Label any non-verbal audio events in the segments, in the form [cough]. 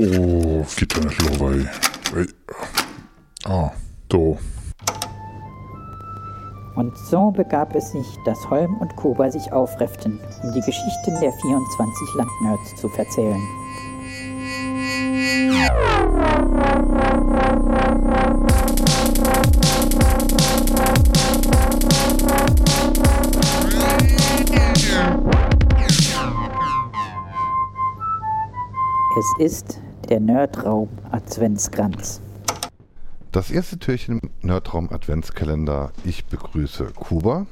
Los, weil. weil ah, so. Und so begab es sich, dass Holm und Kuba sich aufrefften, um die Geschichten der 24 Landnerds zu verzählen. Es ist der Nerdraum Adventskranz. Das erste Türchen im Nerdraum Adventskalender. Ich begrüße Kuba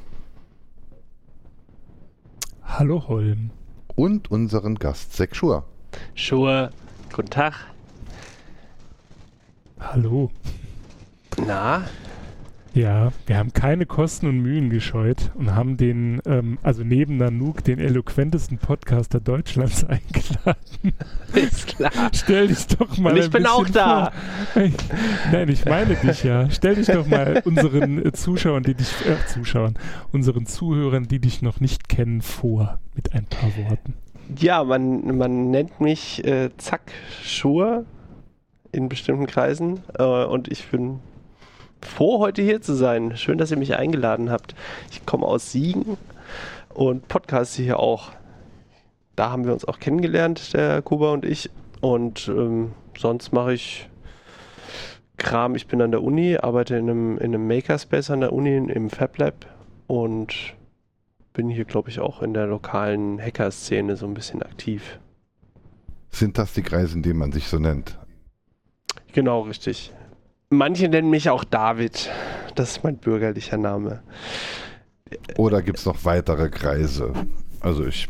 Hallo Holm. und unseren Gast Sek Schur. Schuhe, guten Tag. Hallo. Na, Ja, wir haben keine Kosten und Mühen gescheut und haben den, ähm, also neben Nanook, den eloquentesten Podcaster Deutschlands [laughs] eingeladen. ist klar. Stell dich doch mal. Und ich bin auch da. Vor. Nein, ich meine dich ja. Stell dich doch mal [laughs] unseren äh, Zuschauern, die dich, äh, Zuschauern, unseren Zuhörern, die dich noch nicht kennen, vor mit ein paar Worten. Ja, man, man nennt mich äh, Zack Schuhe in bestimmten Kreisen äh, und ich bin froh, heute hier zu sein. Schön, dass ihr mich eingeladen habt. Ich komme aus Siegen und podcaste hier auch. Da haben wir uns auch kennengelernt, der Kuba und ich. Und ähm, sonst mache ich Kram. Ich bin an der Uni, arbeite in einem, in einem Makerspace an der Uni im FabLab und bin hier, glaube ich, auch in der lokalen Hacker-Szene so ein bisschen aktiv. Sind das die Kreise, in denen man sich so nennt? Genau, richtig. Manche nennen mich auch David. Das ist mein bürgerlicher Name. Oder gibt es noch weitere Kreise? Also ich,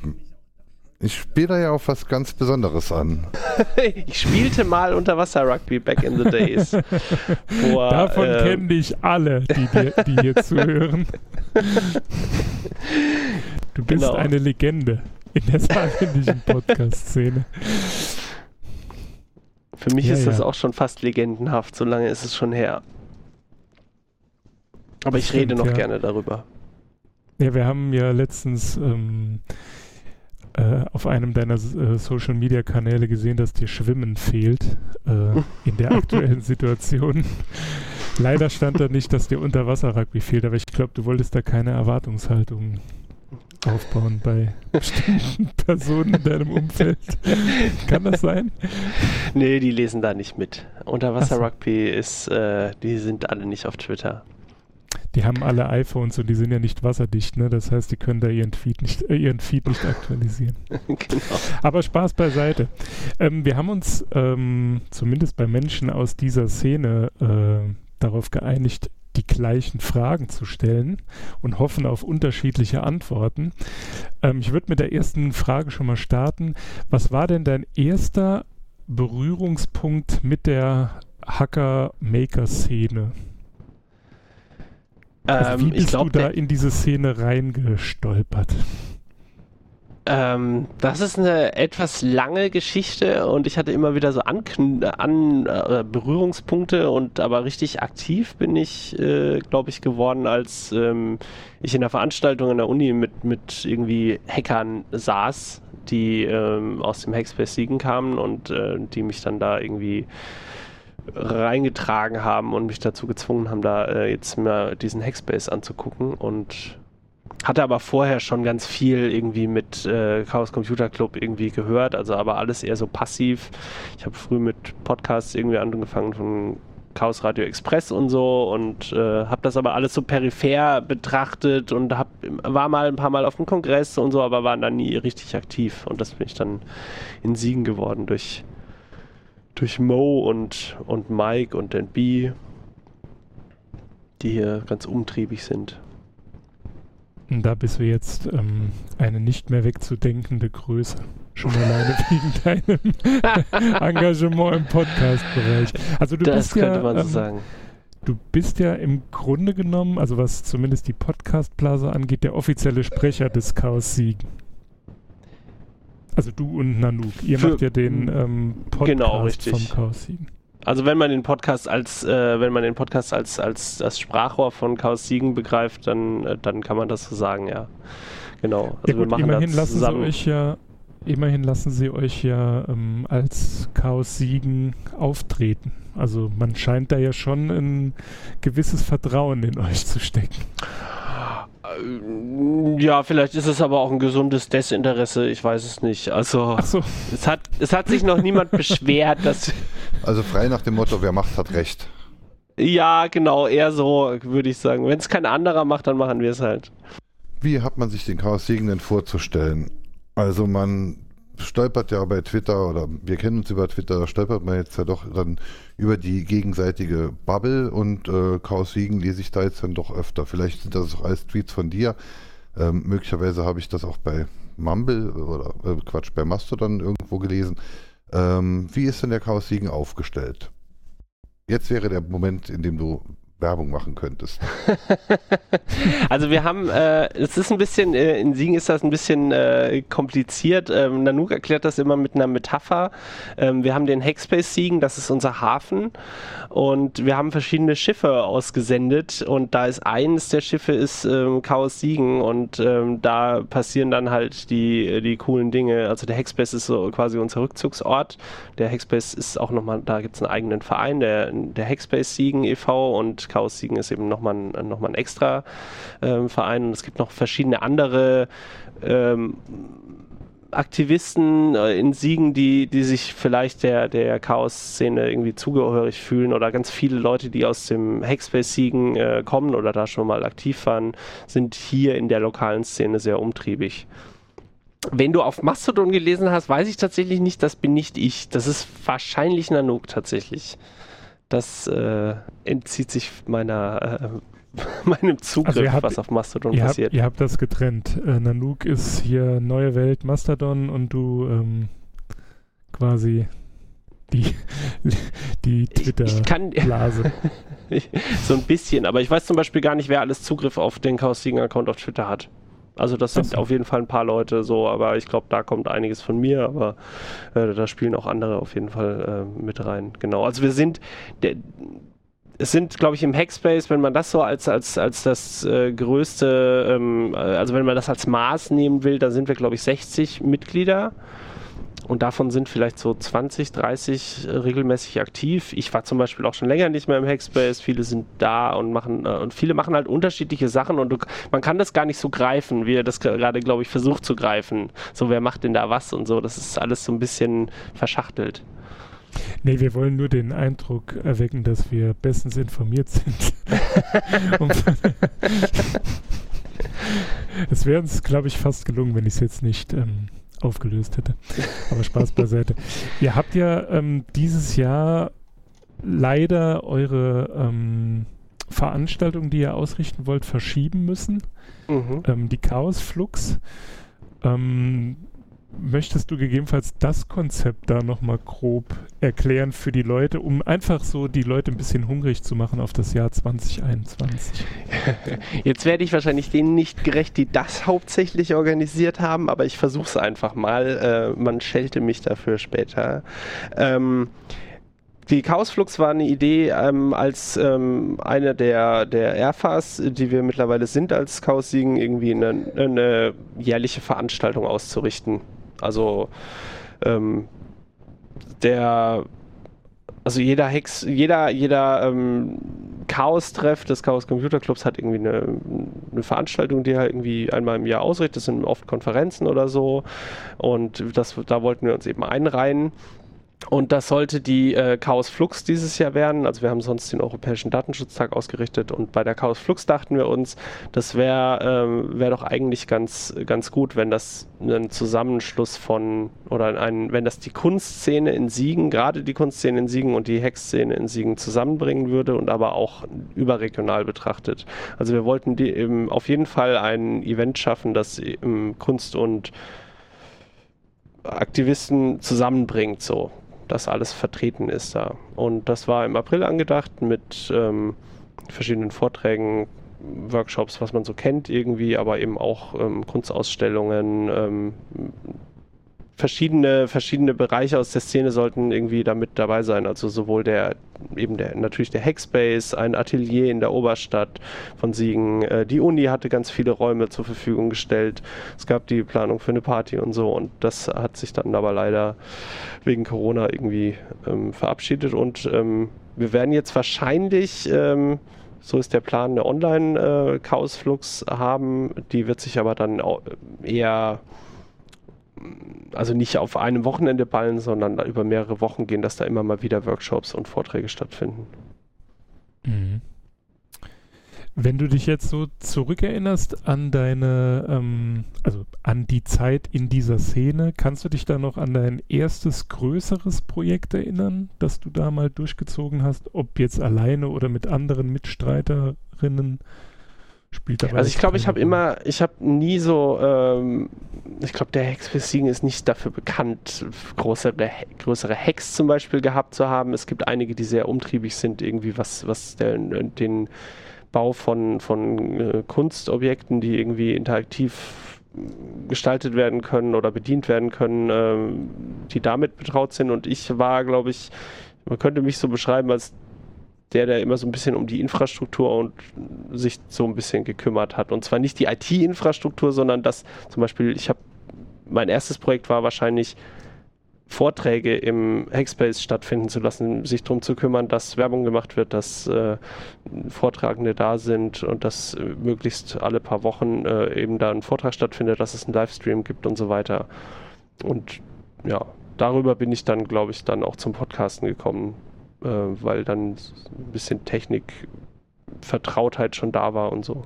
ich spiele da ja auf was ganz Besonderes an. [laughs] ich spielte mal Unterwasser-Rugby back in the days. [laughs] Vor, Davon ähm, kennen dich alle, die, dir, die hier [laughs] zuhören. Du bist Genau. eine Legende in der saarländischen Podcast-Szene. Für mich Ja, ist das ja. auch schon fast legendenhaft. So lange ist es schon her. Aber ich Stimmt, rede noch ja. gerne darüber. Ja, wir haben ja letztens ähm, äh, auf einem deiner äh, Social Media Kanäle gesehen, dass dir Schwimmen fehlt äh, [laughs] in der aktuellen Situation. Leider stand da nicht, dass dir Unterwasser-Rugby fehlt, aber ich glaube, du wolltest da keine Erwartungshaltung aufbauen bei bestimmten [laughs] Personen in deinem Umfeld. Kann das sein? Nee, die lesen da nicht mit. Unterwasser-Rugby ist, äh, die sind alle nicht auf Twitter. Die haben alle iPhones und die sind ja nicht wasserdicht, ne? Das heißt, die können da ihren Feed nicht, äh, ihren Feed nicht aktualisieren. [laughs] genau. Aber Spaß beiseite. Ähm, wir haben uns ähm, zumindest bei Menschen aus dieser Szene äh, darauf geeinigt, die gleichen Fragen zu stellen und hoffen auf unterschiedliche Antworten. Ähm, ich würde mit der ersten Frage schon mal starten. Was war denn dein erster Berührungspunkt mit der Hacker-Maker-Szene? Also wie Ähm, ich bist glaube, du da in diese Szene reingestolpert? Ähm, das ist eine etwas lange Geschichte und ich hatte immer wieder so Ankn an äh, Berührungspunkte und aber richtig aktiv bin ich, äh, glaube ich, geworden, als ähm, ich in der Veranstaltung an der Uni mit, mit irgendwie Hackern saß, die ähm, aus dem Hackspace Siegen kamen und äh, die mich dann da irgendwie reingetragen haben und mich dazu gezwungen haben, da äh, jetzt mal diesen Hackspace anzugucken und hatte aber vorher schon ganz viel irgendwie mit äh, Chaos Computer Club irgendwie gehört, also aber alles eher so passiv. Ich habe früh mit Podcasts irgendwie angefangen von Chaos Radio Express und so und äh, habe das aber alles so peripher betrachtet und hab, war mal ein paar Mal auf dem Kongress und so, aber war dann nie richtig aktiv und das bin ich dann in Siegen geworden durch durch Mo und, und Mike und den B, die hier ganz umtriebig sind. Und da bist du jetzt ähm, eine nicht mehr wegzudenkende Größe. Schon alleine [laughs] wegen deinem [laughs] Engagement im Podcast-Bereich. Also du das bist könnte ja, man so ähm, sagen. du bist ja im Grunde genommen, also was zumindest die Podcast-Blase angeht, der offizielle Sprecher des Chaos Siegen. Also du und Nanook. Ihr Für- macht ja den ähm, Podcast Genau, richtig. vom Chaos Siegen. Also wenn man den Podcast als, äh, wenn man den Podcast als, als das Sprachrohr von Chaos Siegen begreift, dann, äh, dann kann man das so sagen, ja. Genau. Also ja wir gut, machen immerhin da lassen sie zusammen. euch ja immerhin lassen sie euch ja ähm, als Chaos-Siegen auftreten. Also man scheint da ja schon ein gewisses Vertrauen in euch zu stecken. Ja, vielleicht ist es aber auch ein gesundes Desinteresse, ich weiß es nicht. Also so. es, hat, es hat sich noch niemand beschwert, dass. [laughs] Also frei nach dem Motto, wer macht, hat recht. Ja, genau, eher so, würde ich sagen. Wenn es kein anderer macht, dann machen wir es halt. Wie hat man sich den Chaos-Siegen denn vorzustellen? Also man stolpert ja bei Twitter oder wir kennen uns über Twitter, da stolpert man jetzt ja doch dann über die gegenseitige Bubble und äh, Chaos Siegen lese ich da jetzt dann doch öfter. Vielleicht sind das auch alles Tweets von dir. Ähm, möglicherweise habe ich das auch bei Mumble oder äh, Quatsch, bei Mastodon irgendwo gelesen. Ähm, wie ist denn der Chaos Siegen aufgestellt? Jetzt wäre der Moment, in dem du Werbung machen könntest. [laughs] also wir haben, äh, es ist ein bisschen, äh, in Siegen ist das ein bisschen äh, kompliziert. Ähm, Nanook erklärt das immer mit einer Metapher. Ähm, wir haben den Hackspace Siegen, das ist unser Hafen und wir haben verschiedene Schiffe ausgesendet und da ist eines der Schiffe ist ähm, Chaos Siegen und ähm, da passieren dann halt die, die coolen Dinge. Also der Hackspace ist so quasi unser Rückzugsort. Der Hackspace ist auch nochmal, da gibt es einen eigenen Verein, der, der Hackspace Siegen e.V. und Chaos Siegen ist eben nochmal ein, noch ein extra ähm, Verein und es gibt noch verschiedene andere ähm, Aktivisten äh, in Siegen, die, die sich vielleicht der, der Chaos-Szene irgendwie zugehörig fühlen oder ganz viele Leute, die aus dem Hackspace-Siegen äh, kommen oder da schon mal aktiv waren, sind hier in der lokalen Szene sehr umtriebig. Wenn du auf Mastodon gelesen hast, weiß ich tatsächlich nicht, das bin nicht ich. Das ist wahrscheinlich Nanook tatsächlich. Das äh, entzieht sich meiner, äh, [laughs] meinem Zugriff, also habt, was auf Mastodon ihr passiert. Habt, ihr habt das getrennt. Äh, Nanook ist hier neue Welt Mastodon und du ähm, quasi die, [laughs] die Twitter-Blase. [laughs] so ein bisschen, aber ich weiß zum Beispiel gar nicht, wer alles Zugriff auf den Chaos Account auf Twitter hat. Also das sind auf jeden Fall ein paar Leute so, aber ich glaube, da kommt einiges von mir, aber äh, da spielen auch andere auf jeden Fall äh, mit rein. Genau. Also wir sind der, es sind, glaube ich, im Hackspace, wenn man das so als, als, als das äh, größte, ähm, äh, also wenn man das als Maß nehmen will, da sind wir, glaube ich, 60 Mitglieder. Und davon sind vielleicht so 20, 30 regelmäßig aktiv. Ich war zum Beispiel auch schon länger nicht mehr im Hackspace. Viele sind da und machen äh, und viele machen halt unterschiedliche Sachen und du, man kann das gar nicht so greifen, wie er das gerade, glaube ich, versucht zu greifen. So, wer macht denn da was und so. Das ist alles so ein bisschen verschachtelt. Nee, wir wollen nur den Eindruck erwecken, dass wir bestens informiert sind. [laughs] [laughs] es wäre uns, glaube ich, fast gelungen, wenn ich es jetzt nicht ähm, aufgelöst hätte. Aber Spaß beiseite. [laughs] Ihr habt ja ähm, dieses Jahr leider eure ähm, Veranstaltung, die ihr ausrichten wollt, verschieben müssen. Mhm. Ähm, die Chaosflux. Ähm, möchtest du gegebenenfalls das Konzept da nochmal grob erklären für die Leute, um einfach so die Leute ein bisschen hungrig zu machen auf das Jahr 2021? [laughs] Jetzt werde ich wahrscheinlich denen nicht gerecht, die das hauptsächlich organisiert haben, aber ich versuche es einfach mal. Äh, man schelte mich dafür später. Ähm, die Chaosflux war eine Idee, ähm, als ähm, eine der, der Airfars, die wir mittlerweile sind als Chaos-Siegen, irgendwie eine, eine jährliche Veranstaltung auszurichten. Also ähm, der also jeder Hex, jeder, jeder ähm, Chaos-Treff des Chaos Computer Clubs hat irgendwie eine, eine, Veranstaltung, die er irgendwie einmal im Jahr ausrichtet. Das sind oft Konferenzen oder so. Und das, da wollten wir uns eben einreihen. Und das sollte die äh, Chaos Flux dieses Jahr werden. Also wir haben sonst den Europäischen Datenschutztag ausgerichtet und bei der Chaos Flux dachten wir uns, das wäre ähm, wär doch eigentlich ganz, ganz gut, wenn das ein Zusammenschluss von oder ein, wenn das die Kunstszene in Siegen, gerade die Kunstszene in Siegen und die Hexszene in Siegen zusammenbringen würde und aber auch überregional betrachtet. Also wir wollten die, eben auf jeden Fall ein Event schaffen, das Kunst und Aktivisten zusammenbringt so das alles vertreten ist da. Und das war im April angedacht mit ähm, verschiedenen Vorträgen, Workshops, was man so kennt irgendwie, aber eben auch ähm, Kunstausstellungen, ähm, verschiedene, verschiedene Bereiche aus der Szene sollten irgendwie da mit dabei sein. Also sowohl der, eben der, natürlich der Hackspace, ein Atelier in der Oberstadt von Siegen. Äh, die Uni hatte ganz viele Räume zur Verfügung gestellt. Es gab die Planung für eine Party und so. Und das hat sich dann aber leider wegen Corona irgendwie ähm, verabschiedet. Und ähm, wir werden jetzt wahrscheinlich, ähm, so ist der Plan, eine Online-Chaosflux äh, haben. Die wird sich aber dann eher also nicht auf einem Wochenende ballen, sondern über mehrere Wochen gehen, dass da immer mal wieder Workshops und Vorträge stattfinden. Mhm. Wenn du dich jetzt so zurückerinnerst an deine, ähm, also an die Zeit in dieser Szene, kannst du dich da noch an dein erstes größeres Projekt erinnern, das du da mal durchgezogen hast, ob jetzt alleine oder mit anderen Mitstreiterinnen? Spielt dabei. Also ich glaube, ich habe immer, ich habe nie so, ähm, ich glaube, der Hex für Siegen ist nicht dafür bekannt, größere, größere Hacks zum Beispiel gehabt zu haben. Es gibt einige, die sehr umtriebig sind, irgendwie was, was der, den Bau von, von äh, Kunstobjekten, die irgendwie interaktiv gestaltet werden können oder bedient werden können, ähm, die damit betraut sind. Und ich war, glaube ich, man könnte mich so beschreiben als der, der immer so ein bisschen um die Infrastruktur und sich so ein bisschen gekümmert hat. Und zwar nicht die IT-Infrastruktur, sondern das zum Beispiel, ich habe, mein erstes Projekt war wahrscheinlich Vorträge im Hackspace stattfinden zu lassen, sich darum zu kümmern, dass Werbung gemacht wird, dass äh, Vortragende da sind und dass äh, möglichst alle paar Wochen äh, eben da ein Vortrag stattfindet, dass es einen Livestream gibt und so weiter. Und ja, darüber bin ich dann, glaube ich, dann auch zum Podcasten gekommen, äh, weil dann ein bisschen Technikvertrautheit schon da war und so.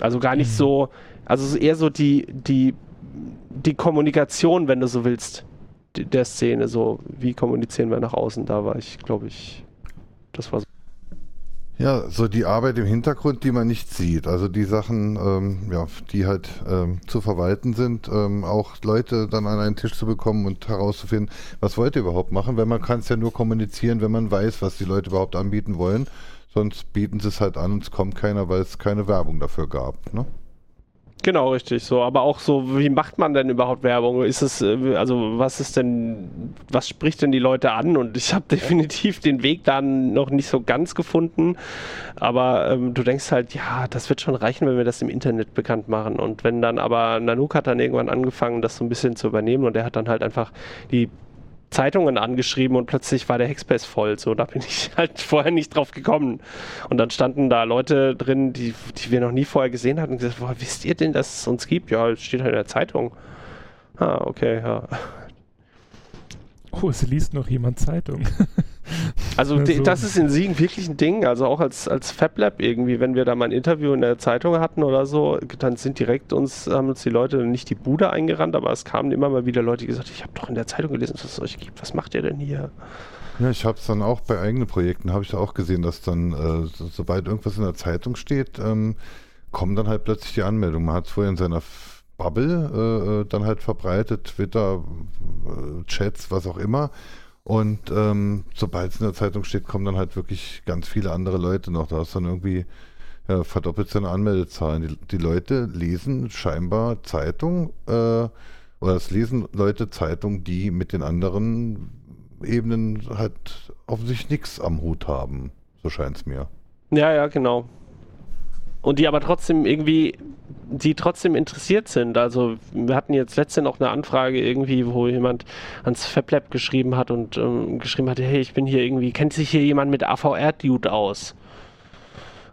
Also gar nicht mhm. so, also eher so die, die, die Kommunikation, wenn du so willst, der Szene, so wie kommunizieren wir nach außen, da war ich, glaube ich, das war so. Ja, so die Arbeit im Hintergrund, die man nicht sieht. Also die Sachen, ähm, ja, die halt ähm, zu verwalten sind, ähm, auch Leute dann an einen Tisch zu bekommen und herauszufinden, was wollt ihr überhaupt machen, weil man kann es ja nur kommunizieren, wenn man weiß, was die Leute überhaupt anbieten wollen. Sonst bieten sie es halt an und es kommt keiner, weil es keine Werbung dafür gab. Ne? Genau, richtig. So, aber auch so, wie macht man denn überhaupt Werbung? Ist es, äh, also was ist denn, was spricht denn die Leute an? Und ich habe [laughs] definitiv den Weg dann noch nicht so ganz gefunden. Aber ähm, du denkst halt, ja, das wird schon reichen, wenn wir das im Internet bekannt machen. Und wenn dann aber Nanook hat dann irgendwann angefangen, das so ein bisschen zu übernehmen und er hat dann halt einfach die Zeitungen angeschrieben und plötzlich war der Hackspace voll. So, da bin ich [laughs] halt vorher nicht drauf gekommen. Und dann standen da Leute drin, die, die wir noch nie vorher gesehen hatten und gesagt, woher wisst ihr denn, dass es uns gibt? Ja, es steht halt in der Zeitung. Ah, okay, ja. Oh, es liest noch jemand Zeitung. [laughs] Also also das ist in Siegen wirklich ein Ding. Also auch als, als FabLab irgendwie, wenn wir da mal ein Interview in der Zeitung hatten oder so, dann sind direkt uns, haben uns die Leute nicht die Bude eingerannt, aber es kamen immer mal wieder Leute, die gesagt ich habe doch in der Zeitung gelesen, was es euch gibt. Was macht ihr denn hier? Ja, ich habe es dann auch bei eigenen Projekten, habe ich da auch gesehen, dass dann, äh, so, sobald irgendwas in der Zeitung steht, ähm, kommen dann halt plötzlich die Anmeldungen. Man hat es vorher in seiner Bubble äh, äh, dann halt verbreitet, Twitter, äh, Chats, was auch immer. Und ähm, sobald es in der Zeitung steht, kommen dann halt wirklich ganz viele andere Leute noch. Da ist dann irgendwie ja, verdoppelt seine Anmeldezahlen. Die, die, Leute lesen scheinbar Zeitung äh, oder es lesen Leute Zeitung, die mit den anderen Ebenen halt offensichtlich nichts am Hut haben. So scheint es mir. Ja, ja, genau und die aber trotzdem irgendwie, die trotzdem interessiert sind. Also wir hatten jetzt letzte noch eine Anfrage irgendwie, wo jemand ans FabLab geschrieben hat und ähm, geschrieben hat, hey, ich bin hier irgendwie, kennt sich hier jemand mit AVR-Dude aus?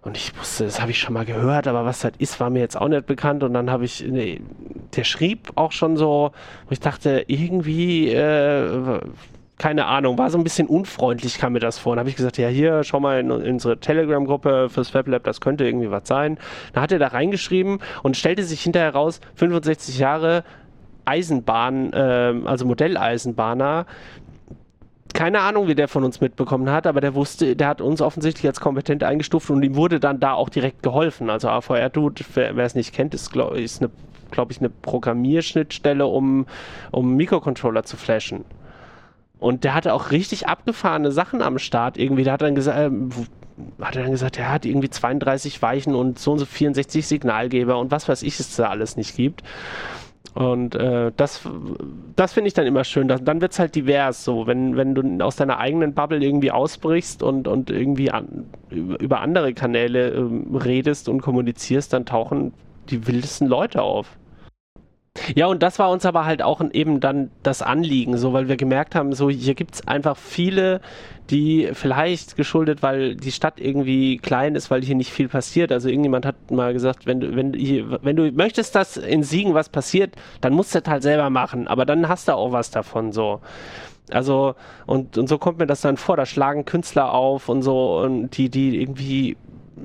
Und ich wusste, das habe ich schon mal gehört, aber was das ist, war mir jetzt auch nicht bekannt. Und dann habe ich, nee, der schrieb auch schon so, wo ich dachte, irgendwie äh, keine Ahnung, war so ein bisschen unfreundlich, kam mir das vor. Und habe ich gesagt, ja, hier, schau mal in, in unsere Telegram-Gruppe fürs FabLab, das könnte irgendwie was sein. Dann hat er da reingeschrieben und stellte sich hinterher raus, 65 Jahre Eisenbahn, äh, also Modelleisenbahner, keine Ahnung, wie der von uns mitbekommen hat, aber der wusste, der hat uns offensichtlich als kompetent eingestuft und ihm wurde dann da auch direkt geholfen. Also AVR-Dude, wer, wer es nicht kennt, ist, glaube ich, eine, glaub ich, eine Programmierschnittstelle, um, um Mikrocontroller zu flashen. Und der hatte auch richtig abgefahrene Sachen am Start irgendwie. Der hat dann gesagt, äh, hat er dann gesagt, er hat irgendwie 32 Weichen und so und so 64 Signalgeber und was weiß ich, es da alles nicht gibt. Und äh, das, das finde ich dann immer schön. Das, dann wird es halt divers, so, wenn, wenn du aus deiner eigenen Bubble irgendwie ausbrichst und, und irgendwie an, über andere Kanäle ähm, redest und kommunizierst, dann tauchen die wildesten Leute auf. Ja, und das war uns aber halt auch eben dann das Anliegen, so weil wir gemerkt haben, so hier gibt es einfach viele, die vielleicht geschuldet, weil die Stadt irgendwie klein ist, weil hier nicht viel passiert. Also irgendjemand hat mal gesagt, wenn du, wenn, wenn du möchtest, dass in Siegen was passiert, dann musst du das halt selber machen, aber dann hast du auch was davon so. Also, und, und so kommt mir das dann vor, da schlagen Künstler auf und so, und die, die irgendwie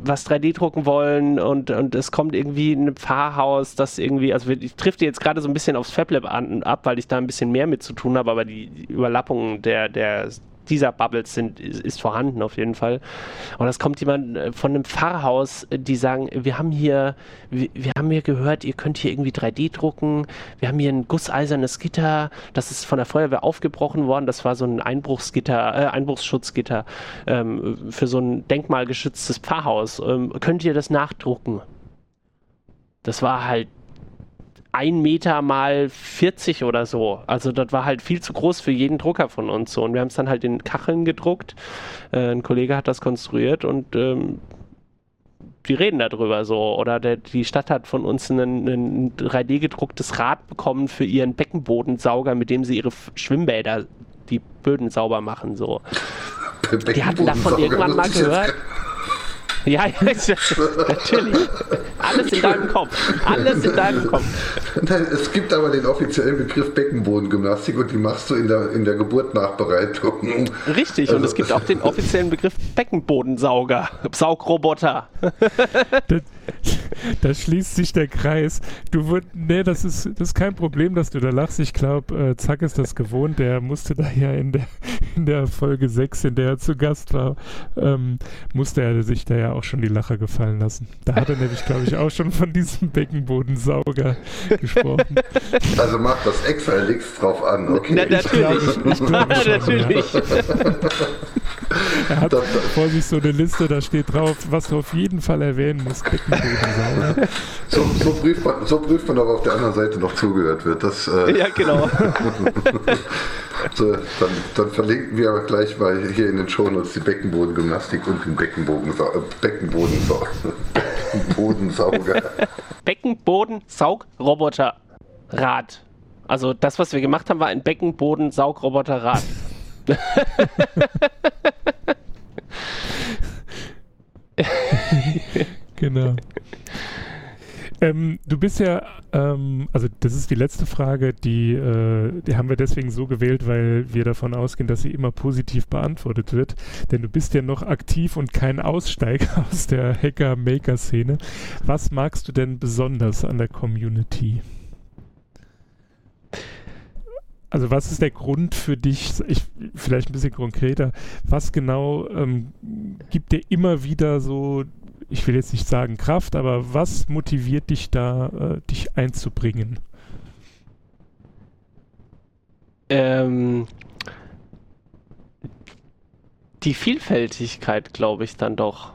was 3D drucken wollen und, und es kommt irgendwie ein Pfarrhaus, das irgendwie, also ich trifft jetzt gerade so ein bisschen aufs FabLab an, ab, weil ich da ein bisschen mehr mit zu tun habe, aber die, Überlappungen der, der dieser Bubbles sind, ist, vorhanden auf jeden Fall. Und es kommt jemand äh, von einem Pfarrhaus, äh, die sagen, wir haben hier, wir, haben hier gehört, ihr könnt hier irgendwie 3D drucken, wir haben hier ein gusseisernes Gitter, das ist von der Feuerwehr aufgebrochen worden, das war so ein Einbruchsgitter, äh, Einbruchsschutzgitter ähm, für so ein denkmalgeschütztes Pfarrhaus. Ähm, könnt ihr das nachdrucken? Das war halt ein Meter mal 40 oder so. Also das war halt viel zu groß für jeden Drucker von uns so. Und wir haben es dann halt in Kacheln gedruckt. Äh, ein Kollege hat das konstruiert und ähm, die reden darüber so. Oder der, die Stadt hat von uns ein, ein 3D gedrucktes Rad bekommen für ihren Beckenbodensauger, mit dem sie ihre Schwimmbäder, die Böden sauber machen so. [laughs] Die hatten davon irgendwann mal gehört. [laughs] Ja, ja natürlich. Alles in deinem Kopf. Alles in deinem Kopf. Nein, es gibt aber den offiziellen Begriff Beckenbodengymnastik und die machst du in der, in der Geburtnachbereitung. Richtig, also, und es gibt auch den offiziellen Begriff Beckenbodensauger, Saugroboter. [laughs] Das, da schließt sich der Kreis. Du würd, nee, das ist, das ist kein Problem, dass du da lachst. Ich glaube, äh, Zack ist das gewohnt. Der musste da ja in der, in der Folge 6, in der er zu Gast war, ähm, musste er sich da ja auch schon die Lacher gefallen lassen. Da hat er nämlich, glaube ich, auch schon von diesem Beckenbodensauger gesprochen. [laughs] Also macht das extra nichts drauf an, okay? Na, natürlich. Ich glaub, ich glaub schon, natürlich. [laughs] Ja. er hat das, vor sich so eine Liste, da steht drauf, was du auf jeden Fall erwähnen musst, Beckenbodensauger. So, so, prüft man, so prüft man, ob auf der anderen Seite noch zugehört wird. Das, äh, ja, genau. [laughs] so, dann, dann, verlinken wir aber gleich mal hier in den Shownotes die Beckenbodengymnastik und den Beckenbodensauger. Beckenbodensauger. [laughs] Beckenbodensauger. Beckenbodensaugroboterrad. Also das, was wir gemacht haben, war ein Beckenbodensaugroboterrad. [laughs] genau. Ähm, du bist ja, ähm, also das ist die letzte Frage, die, äh, die haben wir deswegen so gewählt, weil wir davon ausgehen, dass sie immer positiv beantwortet wird. Denn du bist ja noch aktiv und kein Aussteiger [laughs] aus der Hacker-Maker-Szene. Was magst du denn besonders an der Community? Also was ist der Grund für dich, ich, vielleicht ein bisschen konkreter, was genau ähm, gibt dir immer wieder so, ich will jetzt nicht sagen Kraft, aber was motiviert dich da, äh, dich einzubringen? Ähm, die Vielfältigkeit, glaube ich, dann doch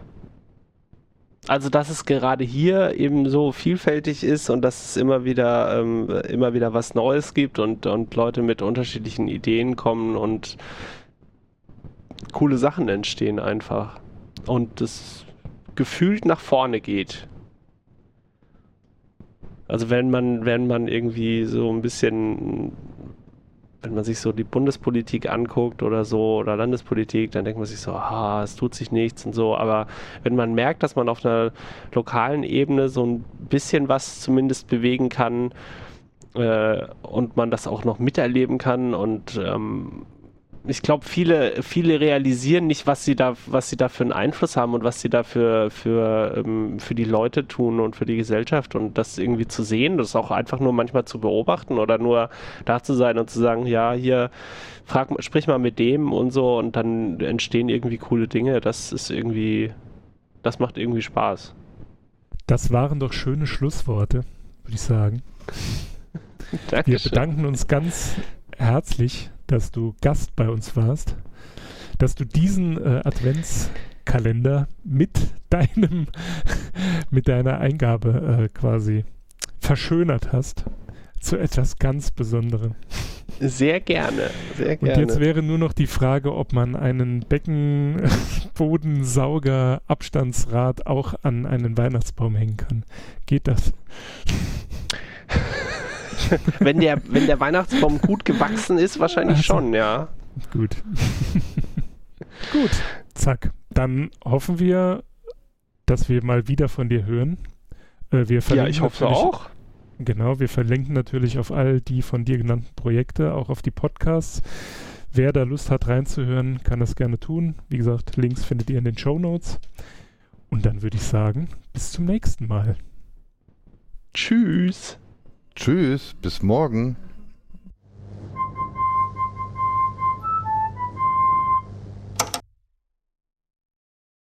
also dass es gerade hier eben so vielfältig ist und dass es immer wieder ähm, immer wieder was Neues gibt und, und Leute mit unterschiedlichen Ideen kommen und coole Sachen entstehen einfach. Und es gefühlt nach vorne geht. Also wenn man, wenn man irgendwie so ein bisschen wenn man sich so die Bundespolitik anguckt oder so oder Landespolitik, dann denkt man sich so, ah, es tut sich nichts und so. Aber wenn man merkt, dass man auf einer lokalen Ebene so ein bisschen was zumindest bewegen kann äh, und man das auch noch miterleben kann und ähm, ich glaube, viele, viele realisieren nicht, was sie da, was sie da für einen Einfluss haben und was sie da für, für, ähm, für die Leute tun und für die Gesellschaft und das irgendwie zu sehen, das auch einfach nur manchmal zu beobachten oder nur da zu sein und zu sagen, ja, hier, frag, sprich mal mit dem und so und dann entstehen irgendwie coole Dinge. Das ist irgendwie, das macht irgendwie Spaß. Das waren doch schöne Schlussworte, würde ich sagen. [laughs] Wir bedanken uns ganz herzlich dass du Gast bei uns warst, dass du diesen äh, Adventskalender mit [laughs] deinem, mit deiner Eingabe äh, quasi verschönert hast. zu etwas ganz Besonderem. Sehr gerne, sehr Und gerne. jetzt wäre nur noch die Frage, ob man einen Beckenbodensauger-Abstandsrad auch an einen Weihnachtsbaum hängen kann. Geht das? [laughs] wenn, der, wenn der Weihnachtsbaum gut gewachsen ist, wahrscheinlich Also. schon, ja. Gut. [laughs] Gut. Zack. Dann hoffen wir, dass wir mal wieder von dir hören. Äh, wir Ja, ich hoffe auch. Genau, wir verlinken natürlich auf all die von dir genannten Projekte, auch auf die Podcasts. Wer da Lust hat reinzuhören, kann das gerne tun. Wie gesagt, Links findet ihr in den Show Notes. Und dann würde ich sagen, bis zum nächsten Mal. Tschüss. Tschüss, bis morgen.